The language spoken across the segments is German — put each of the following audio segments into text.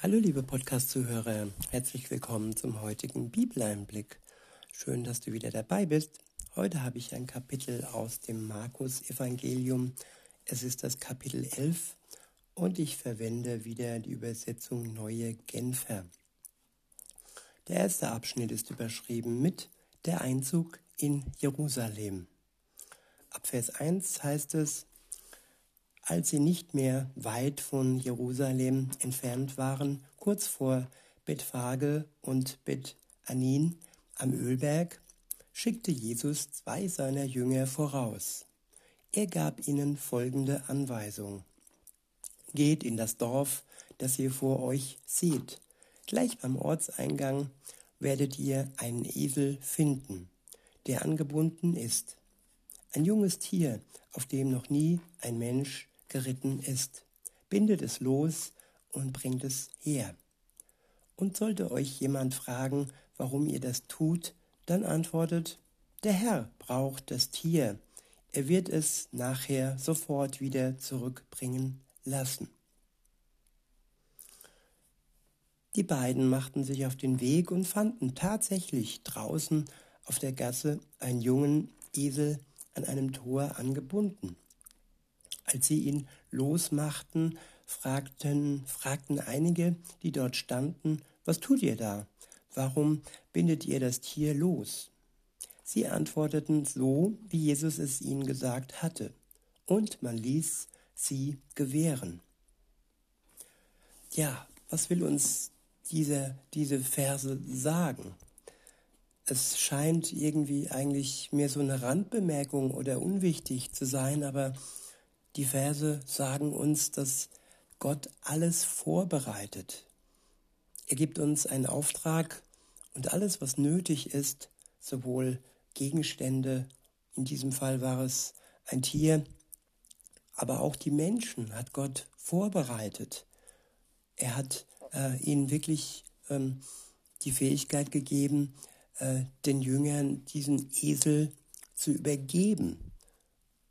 Hallo liebe Podcast-Zuhörer, herzlich willkommen zum heutigen Bibeleinblick. Schön, dass du wieder dabei bist. Heute habe ich ein Kapitel aus dem Markus-Evangelium. Es ist das Kapitel 11 und ich verwende wieder die Übersetzung Neue Genfer. Der erste Abschnitt ist überschrieben mit Der Einzug in Jerusalem. Ab Vers 1 heißt es, als sie nicht mehr weit von Jerusalem entfernt waren, kurz vor Bethphage und Bethanin am Ölberg, schickte Jesus zwei seiner Jünger voraus. Er gab ihnen folgende Anweisung. Geht in das Dorf, das ihr vor euch seht. Gleich beim Ortseingang werdet ihr einen Esel finden, der angebunden ist. Ein junges Tier, auf dem noch nie ein Mensch geritten ist. Bindet es los und bringt es her. Und sollte euch jemand fragen, warum ihr das tut, dann antwortet, der Herr braucht das Tier, er wird es nachher sofort wieder zurückbringen lassen. Die beiden machten sich auf den Weg und fanden tatsächlich draußen auf der Gasse einen jungen Esel an einem Tor angebunden. Als sie ihn losmachten, fragten, fragten einige, die dort standen, was tut ihr da? Warum bindet ihr das Tier los? Sie antworteten so, wie Jesus es ihnen gesagt hatte, und man ließ sie gewähren. Ja, was will uns diese, diese Verse sagen? Es scheint irgendwie eigentlich mehr so eine Randbemerkung oder unwichtig zu sein, aber die Verse sagen uns, dass Gott alles vorbereitet. Er gibt uns einen Auftrag und alles, was nötig ist, sowohl Gegenstände, in diesem Fall war es ein Tier, aber auch die Menschen hat Gott vorbereitet. Er hat äh, ihnen wirklich ähm, die Fähigkeit gegeben, äh, den Jüngern diesen Esel zu übergeben.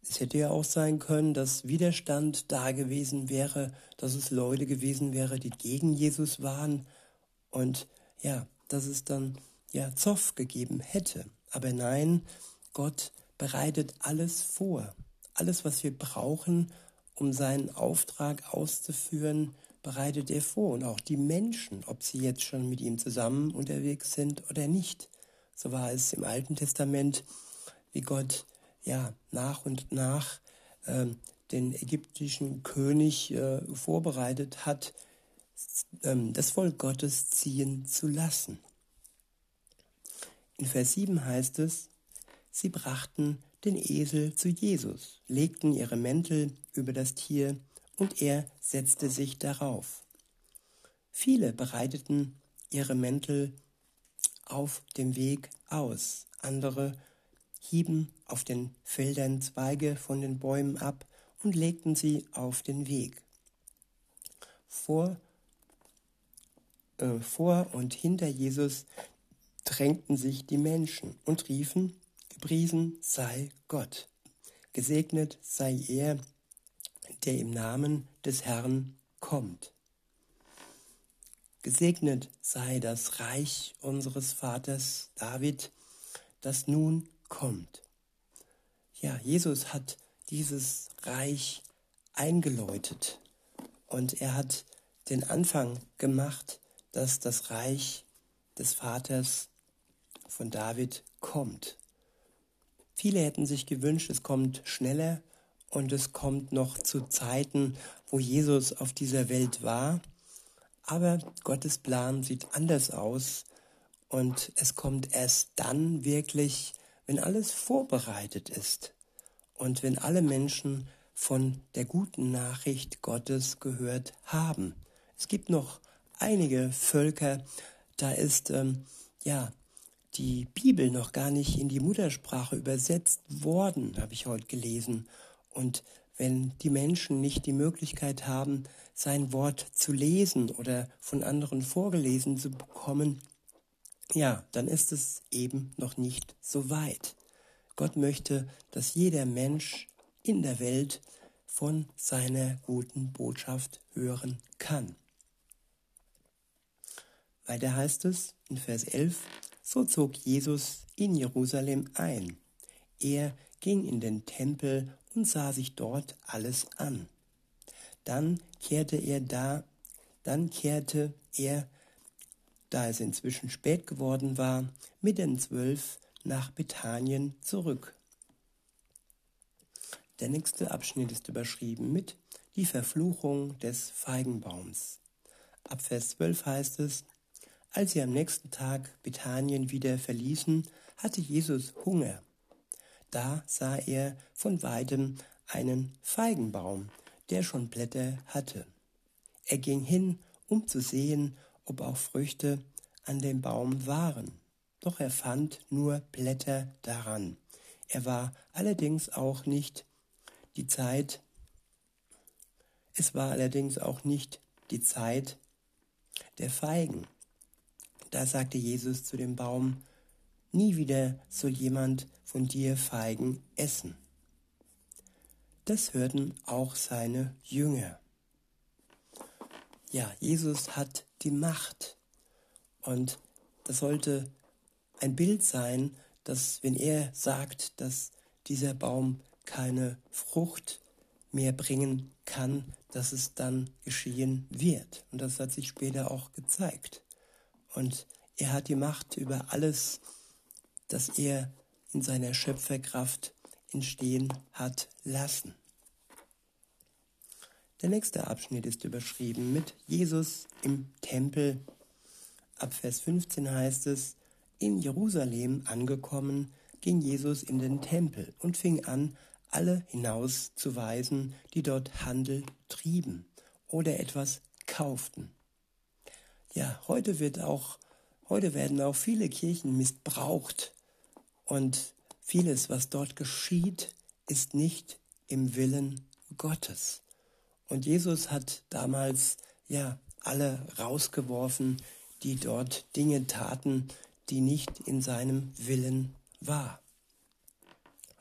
Es hätte ja auch sein können, dass Widerstand da gewesen wäre, dass es Leute gewesen wäre, die gegen Jesus waren und ja, dass es dann ja Zoff gegeben hätte. Aber nein, Gott bereitet alles vor. Alles, was wir brauchen, um seinen Auftrag auszuführen, bereitet er vor. Und auch die Menschen, ob sie jetzt schon mit ihm zusammen unterwegs sind oder nicht. So war es im Alten Testament, wie Gott ja, nach und nach äh, den ägyptischen König äh, vorbereitet hat, äh, das Volk Gottes ziehen zu lassen. In Vers 7 heißt es, sie brachten den Esel zu Jesus, legten ihre Mäntel über das Tier und er setzte sich darauf. Viele bereiteten ihre Mäntel auf dem Weg aus, andere hieben auf den Feldern Zweige von den Bäumen ab und legten sie auf den Weg. Vor, äh, vor und hinter Jesus drängten sich die Menschen und riefen, gepriesen sei Gott, gesegnet sei er, der im Namen des Herrn kommt. Gesegnet sei das Reich unseres Vaters David, das nun kommt. Ja, Jesus hat dieses Reich eingeläutet und er hat den Anfang gemacht, dass das Reich des Vaters von David kommt. Viele hätten sich gewünscht, es kommt schneller und es kommt noch zu Zeiten, wo Jesus auf dieser Welt war. Aber Gottes Plan sieht anders aus und es kommt erst dann wirklich, wenn alles vorbereitet ist und wenn alle Menschen von der guten Nachricht Gottes gehört haben. Es gibt noch einige Völker, da ist ähm, ja die Bibel noch gar nicht in die Muttersprache übersetzt worden, habe ich heute gelesen. Und wenn die Menschen nicht die Möglichkeit haben, sein Wort zu lesen oder von anderen vorgelesen zu bekommen, ja, dann ist es eben noch nicht so weit. Gott möchte, dass jeder Mensch in der Welt von seiner guten Botschaft hören kann. Weiter heißt es in Vers 11, so zog Jesus in Jerusalem ein. Er ging in den Tempel und sah sich dort alles an. Dann kehrte er da, dann kehrte er, da es inzwischen spät geworden war, mit den Zwölf nach Bethanien zurück. Der nächste Abschnitt ist überschrieben mit die Verfluchung des Feigenbaums. Ab Vers 12 heißt es, als sie am nächsten Tag Bethanien wieder verließen, hatte Jesus Hunger. Da sah er von weitem einen Feigenbaum, der schon Blätter hatte. Er ging hin, um zu sehen, ob auch Früchte an dem Baum waren. Doch er fand nur Blätter daran. Er war allerdings auch nicht die Zeit, es war allerdings auch nicht die Zeit der Feigen. Da sagte Jesus zu dem Baum, nie wieder soll jemand von dir Feigen essen. Das hörten auch seine Jünger. Ja, Jesus hat die Macht und das sollte ein Bild sein, dass wenn er sagt, dass dieser Baum keine Frucht mehr bringen kann, dass es dann geschehen wird. Und das hat sich später auch gezeigt. Und er hat die Macht über alles, das er in seiner Schöpferkraft entstehen hat lassen. Der nächste Abschnitt ist überschrieben mit Jesus im Tempel. Ab Vers 15 heißt es, in Jerusalem angekommen, ging Jesus in den Tempel und fing an, alle hinauszuweisen, die dort Handel trieben oder etwas kauften. Ja, heute wird auch, heute werden auch viele Kirchen missbraucht und vieles, was dort geschieht, ist nicht im Willen Gottes. Und Jesus hat damals ja alle rausgeworfen, die dort Dinge taten, die nicht in seinem Willen war.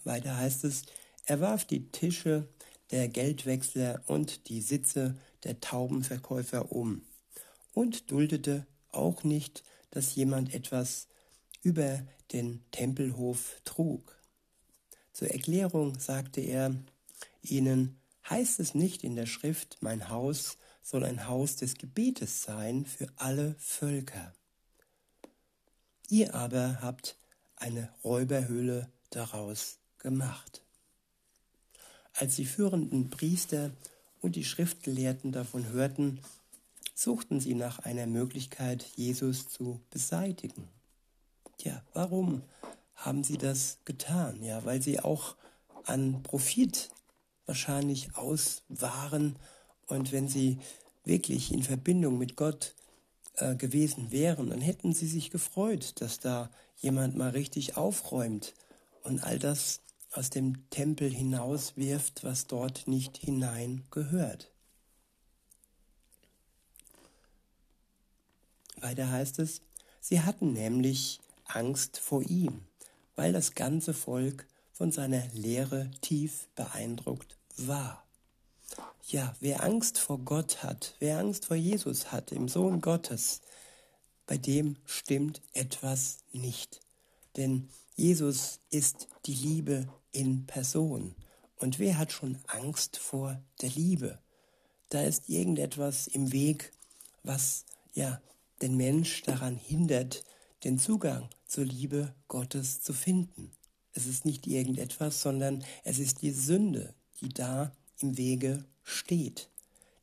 Weiter heißt es, er warf die Tische der Geldwechsler und die Sitze der Taubenverkäufer um und duldete auch nicht, dass jemand etwas über den Tempelhof trug. Zur Erklärung sagte er ihnen, heißt es nicht in der Schrift, mein Haus soll ein Haus des Gebetes sein für alle Völker. Ihr aber habt eine Räuberhöhle daraus gemacht. Als die führenden Priester und die Schriftgelehrten davon hörten, suchten sie nach einer Möglichkeit, Jesus zu beseitigen. Tja, warum haben sie das getan? Ja, weil sie auch an Profit wahrscheinlich aus waren und wenn sie wirklich in Verbindung mit Gott äh, gewesen wären, dann hätten sie sich gefreut, dass da jemand mal richtig aufräumt und all das aus dem Tempel hinauswirft, was dort nicht hinein gehört. Weiter heißt es, sie hatten nämlich Angst vor ihm, weil das ganze Volk von seiner Lehre tief beeindruckt war. Ja, wer Angst vor Gott hat, wer Angst vor Jesus hat, im Sohn Gottes, bei dem stimmt etwas nicht. Denn Jesus ist die Liebe in Person. Und wer hat schon Angst vor der Liebe? Da ist irgendetwas im Weg, was ja den Mensch daran hindert, den Zugang zur Liebe Gottes zu finden. Es ist nicht irgendetwas, sondern es ist die Sünde, die da im Wege steht.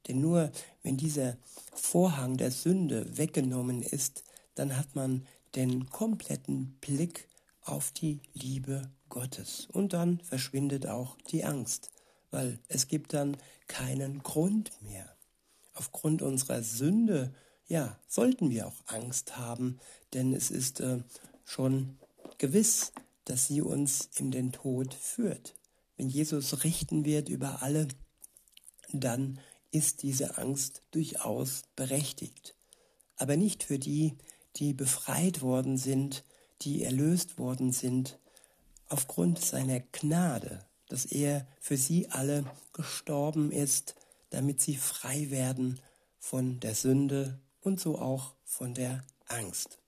Denn nur wenn dieser Vorhang der Sünde weggenommen ist, dann hat man den kompletten Blick auf die Liebe Gottes. Und dann verschwindet auch die Angst, weil es gibt dann keinen Grund mehr. Aufgrund unserer Sünde, ja, sollten wir auch Angst haben, denn es ist äh, schon gewiss, dass sie uns in den Tod führt. Wenn Jesus richten wird über alle, dann ist diese Angst durchaus berechtigt. Aber nicht für die, die befreit worden sind die erlöst worden sind, aufgrund seiner Gnade, dass er für sie alle gestorben ist, damit sie frei werden von der Sünde und so auch von der Angst.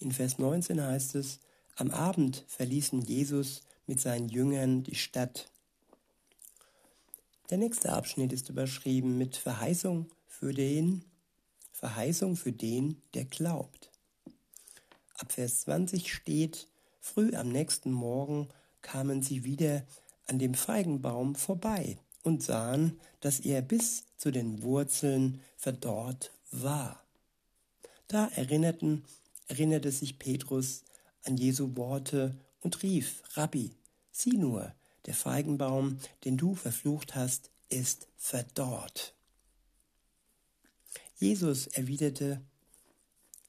In Vers 19 heißt es, am Abend verließen Jesus mit seinen Jüngern die Stadt. Der nächste Abschnitt ist überschrieben mit Verheißung für den, Verheißung für den, der glaubt. Ab Vers 20 steht, früh am nächsten Morgen kamen sie wieder an dem Feigenbaum vorbei und sahen, dass er bis zu den Wurzeln verdorrt war. Da erinnerten, erinnerte sich Petrus an Jesu Worte und rief, Rabbi, sieh nur, der Feigenbaum, den du verflucht hast, ist verdorrt. Jesus erwiderte,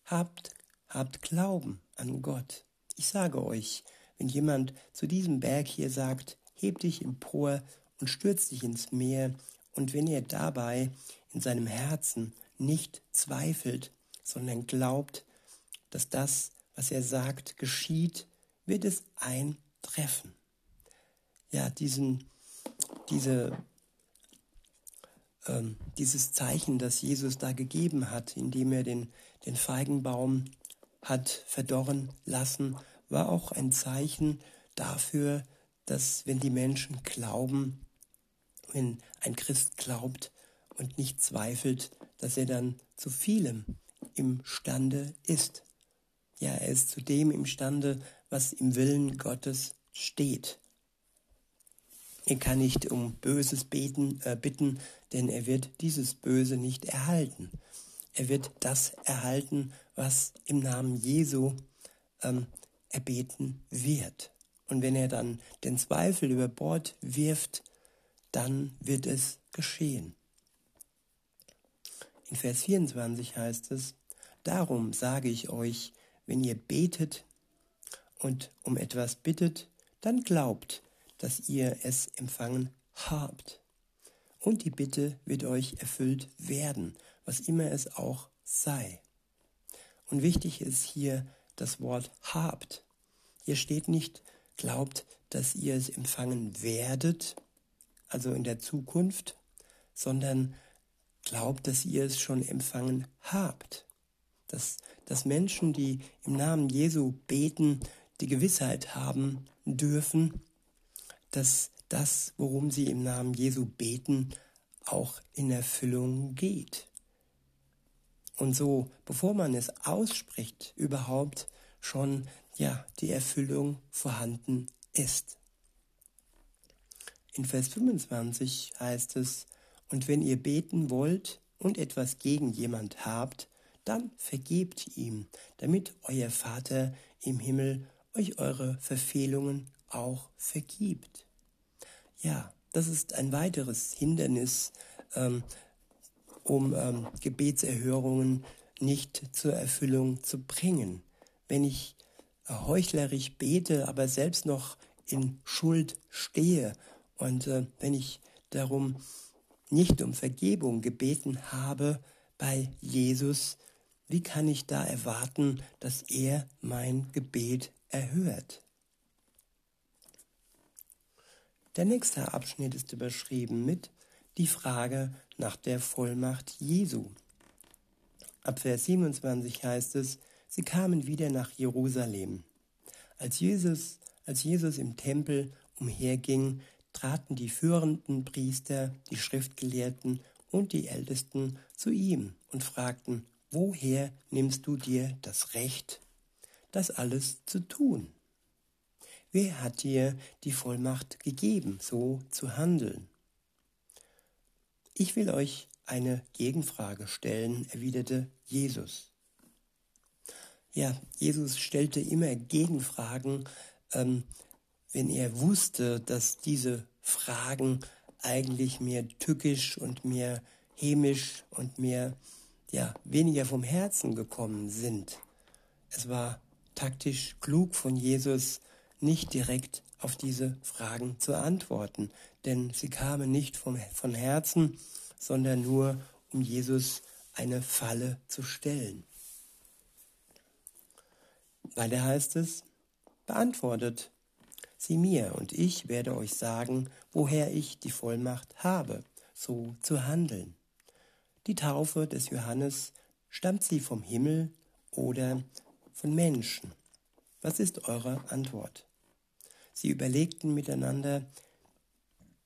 habt, habt Glauben an Gott. Ich sage euch, wenn jemand zu diesem Berg hier sagt, heb dich empor und stürz dich ins Meer, und wenn er dabei in seinem Herzen nicht zweifelt, sondern glaubt, dass das, was er sagt, geschieht, wird es eintreffen. Ja, diesen, diese, ähm, dieses Zeichen, das Jesus da gegeben hat, indem er den, den Feigenbaum hat verdorren lassen, war auch ein Zeichen dafür, dass wenn die Menschen glauben, wenn ein Christ glaubt und nicht zweifelt, dass er dann zu vielem imstande ist. Ja, er ist zu dem imstande, was im Willen Gottes steht. Er kann nicht um Böses beten, äh, bitten, denn er wird dieses Böse nicht erhalten. Er wird das erhalten, was im Namen Jesu ähm, erbeten wird. Und wenn er dann den Zweifel über Bord wirft, dann wird es geschehen. In Vers 24 heißt es, Darum sage ich euch, wenn ihr betet und um etwas bittet, dann glaubt, dass ihr es empfangen habt. Und die Bitte wird euch erfüllt werden, was immer es auch sei. Und wichtig ist hier das Wort habt. Hier steht nicht, glaubt, dass ihr es empfangen werdet, also in der Zukunft, sondern glaubt, dass ihr es schon empfangen habt. Dass, dass Menschen, die im Namen Jesu beten, die Gewissheit haben dürfen, dass das, worum sie im Namen Jesu beten, auch in Erfüllung geht. Und so, bevor man es ausspricht, überhaupt schon ja die Erfüllung vorhanden ist. In Vers 25 heißt es, und wenn ihr beten wollt und etwas gegen jemand habt, dann vergebt ihm, damit euer Vater im Himmel euch eure Verfehlungen auch vergibt. Ja, das ist ein weiteres Hindernis, ähm, um ähm, Gebetserhörungen nicht zur Erfüllung zu bringen. Wenn ich heuchlerisch bete, aber selbst noch in Schuld stehe und äh, wenn ich darum nicht um Vergebung gebeten habe bei Jesus, wie kann ich da erwarten, dass er mein Gebet erhört? Der nächste Abschnitt ist überschrieben mit die Frage nach der Vollmacht Jesu. Ab Vers 27 heißt es, sie kamen wieder nach Jerusalem. Als Jesus, als Jesus im Tempel umherging, traten die führenden Priester, die Schriftgelehrten und die Ältesten zu ihm und fragten, woher nimmst du dir das Recht, das alles zu tun? Wer hat dir die Vollmacht gegeben, so zu handeln? Ich will euch eine Gegenfrage stellen, erwiderte Jesus. Ja, Jesus stellte immer Gegenfragen, ähm, wenn er wusste, dass diese Fragen eigentlich mehr tückisch und mehr hämisch und mehr, ja, weniger vom Herzen gekommen sind. Es war taktisch klug von Jesus, nicht direkt auf diese Fragen zu antworten, denn sie kamen nicht vom, von Herzen, sondern nur, um Jesus eine Falle zu stellen. Weiter heißt es, beantwortet sie mir und ich werde euch sagen, woher ich die Vollmacht habe, so zu handeln. Die Taufe des Johannes Stammt sie vom Himmel oder von Menschen? Was ist eure Antwort? Sie überlegten miteinander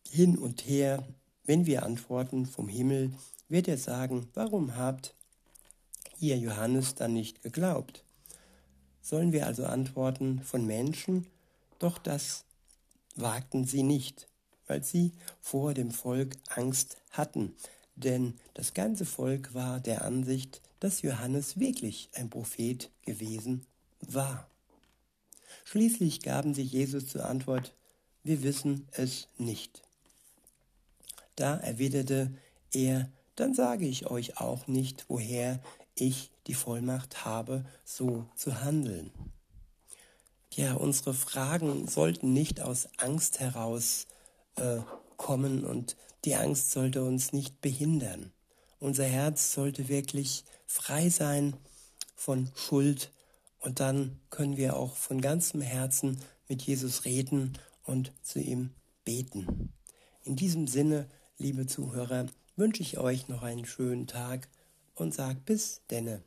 hin und her. Wenn wir antworten vom Himmel, wird er sagen, warum habt ihr Johannes dann nicht geglaubt? Sollen wir also antworten von Menschen? Doch das wagten sie nicht, weil sie vor dem Volk Angst hatten, denn das ganze Volk war der Ansicht, dass Johannes wirklich ein Prophet gewesen war. Schließlich gaben sie Jesus zur Antwort, wir wissen es nicht. Da erwiderte er, dann sage ich euch auch nicht, woher ich die Vollmacht habe, so zu handeln. Ja, unsere Fragen sollten nicht aus Angst heraus äh, kommen und die Angst sollte uns nicht behindern. Unser Herz sollte wirklich frei sein von Schuld und dann können wir auch von ganzem Herzen mit Jesus reden und zu ihm beten. In diesem Sinne, liebe Zuhörer, wünsche ich euch noch einen schönen Tag und sag bis denne.